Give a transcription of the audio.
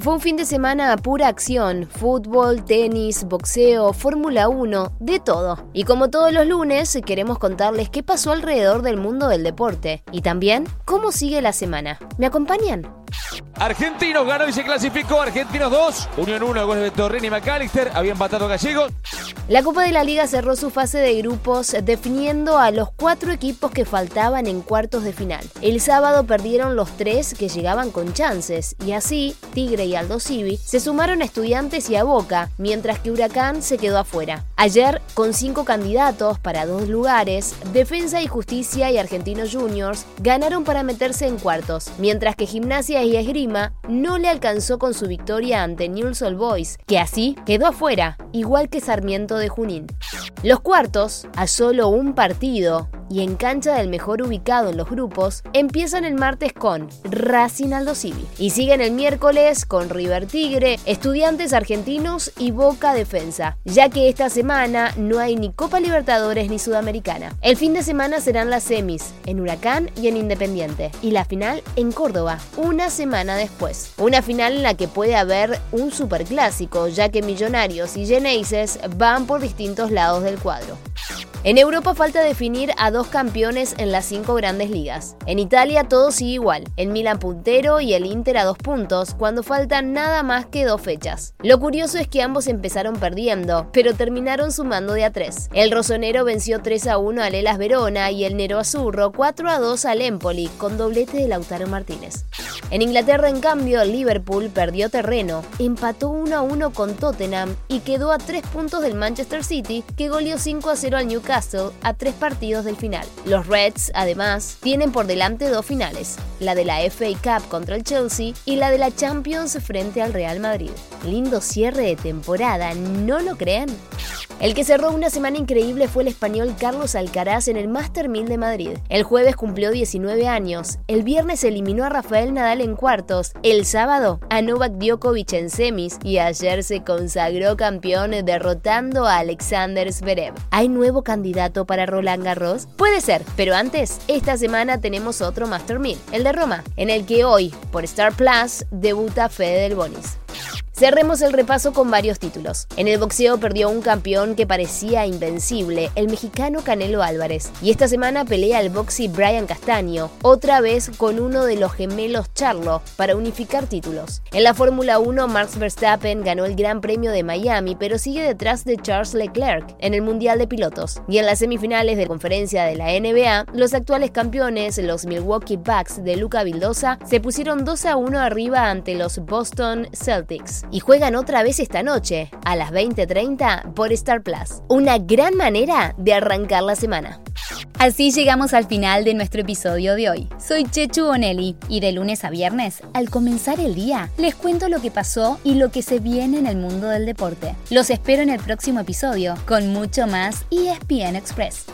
Fue un fin de semana a pura acción, fútbol, tenis, boxeo, Fórmula 1, de todo. Y como todos los lunes, queremos contarles qué pasó alrededor del mundo del deporte y también cómo sigue la semana. ¿Me acompañan? Argentinos ganó y se clasificó. Argentinos 2, Unión 1, goles de Torrini y McAllister. Habían empatado gallegos. La Copa de la Liga cerró su fase de grupos definiendo a los cuatro equipos que faltaban en cuartos de final. El sábado perdieron los tres que llegaban con chances y así Tigre y Aldo Civi se sumaron a Estudiantes y a Boca, mientras que Huracán se quedó afuera. Ayer, con cinco candidatos para dos lugares, Defensa y Justicia y Argentinos Juniors ganaron para meterse en cuartos, mientras que Gimnasia y Esgrima no le alcanzó con su victoria ante Newell's Old Boys, que así quedó afuera, igual que Sarmiento de Junín. Los cuartos, a solo un partido, y en cancha del mejor ubicado en los grupos, empiezan el martes con Racing Aldo Civi y siguen el miércoles con River Tigre, Estudiantes Argentinos y Boca Defensa, ya que esta semana no hay ni Copa Libertadores ni Sudamericana. El fin de semana serán las semis, en Huracán y en Independiente, y la final en Córdoba, una semana después. Una final en la que puede haber un superclásico, ya que Millonarios y Geneises van por distintos lados del cuadro. En Europa falta definir a dos campeones en las cinco grandes ligas. En Italia todo sigue igual, el Milan puntero y el Inter a dos puntos, cuando faltan nada más que dos fechas. Lo curioso es que ambos empezaron perdiendo, pero terminaron sumando de a tres. El rosonero venció 3 a 1 al Elas Verona y el Nero Azurro 4 a 2 al Empoli, con doblete de Lautaro Martínez. En Inglaterra, en cambio, Liverpool perdió terreno, empató 1 a 1 con Tottenham y quedó a 3 puntos del Manchester City, que goleó 5 a 0 al Newcastle a 3 partidos del final. Los Reds, además, tienen por delante dos finales, la de la FA Cup contra el Chelsea y la de la Champions frente al Real Madrid. Lindo cierre de temporada, ¿no lo creen? El que cerró una semana increíble fue el español Carlos Alcaraz en el Master 1000 de Madrid. El jueves cumplió 19 años, el viernes eliminó a Rafael Nadal en cuartos, el sábado a Novak Djokovic en semis y ayer se consagró campeón derrotando a Alexander Zverev. ¿Hay nuevo candidato para Roland Garros? Puede ser, pero antes, esta semana tenemos otro Master 1000, el de Roma, en el que hoy, por Star Plus, debuta Fede Del Bonis. Cerremos el repaso con varios títulos. En el boxeo perdió un campeón que parecía invencible, el mexicano Canelo Álvarez. Y esta semana pelea el boxy Brian Castaño, otra vez con uno de los gemelos Charlo, para unificar títulos. En la Fórmula 1, Max Verstappen ganó el Gran Premio de Miami, pero sigue detrás de Charles Leclerc en el Mundial de Pilotos. Y en las semifinales de conferencia de la NBA, los actuales campeones, los Milwaukee Bucks de Luca Vildosa, se pusieron 2 a 1 arriba ante los Boston Celtics y juegan otra vez esta noche, a las 20:30 por Star Plus. Una gran manera de arrancar la semana. Así llegamos al final de nuestro episodio de hoy. Soy Chechu Bonelli y de lunes a viernes, al comenzar el día, les cuento lo que pasó y lo que se viene en el mundo del deporte. Los espero en el próximo episodio con mucho más ESPN Express.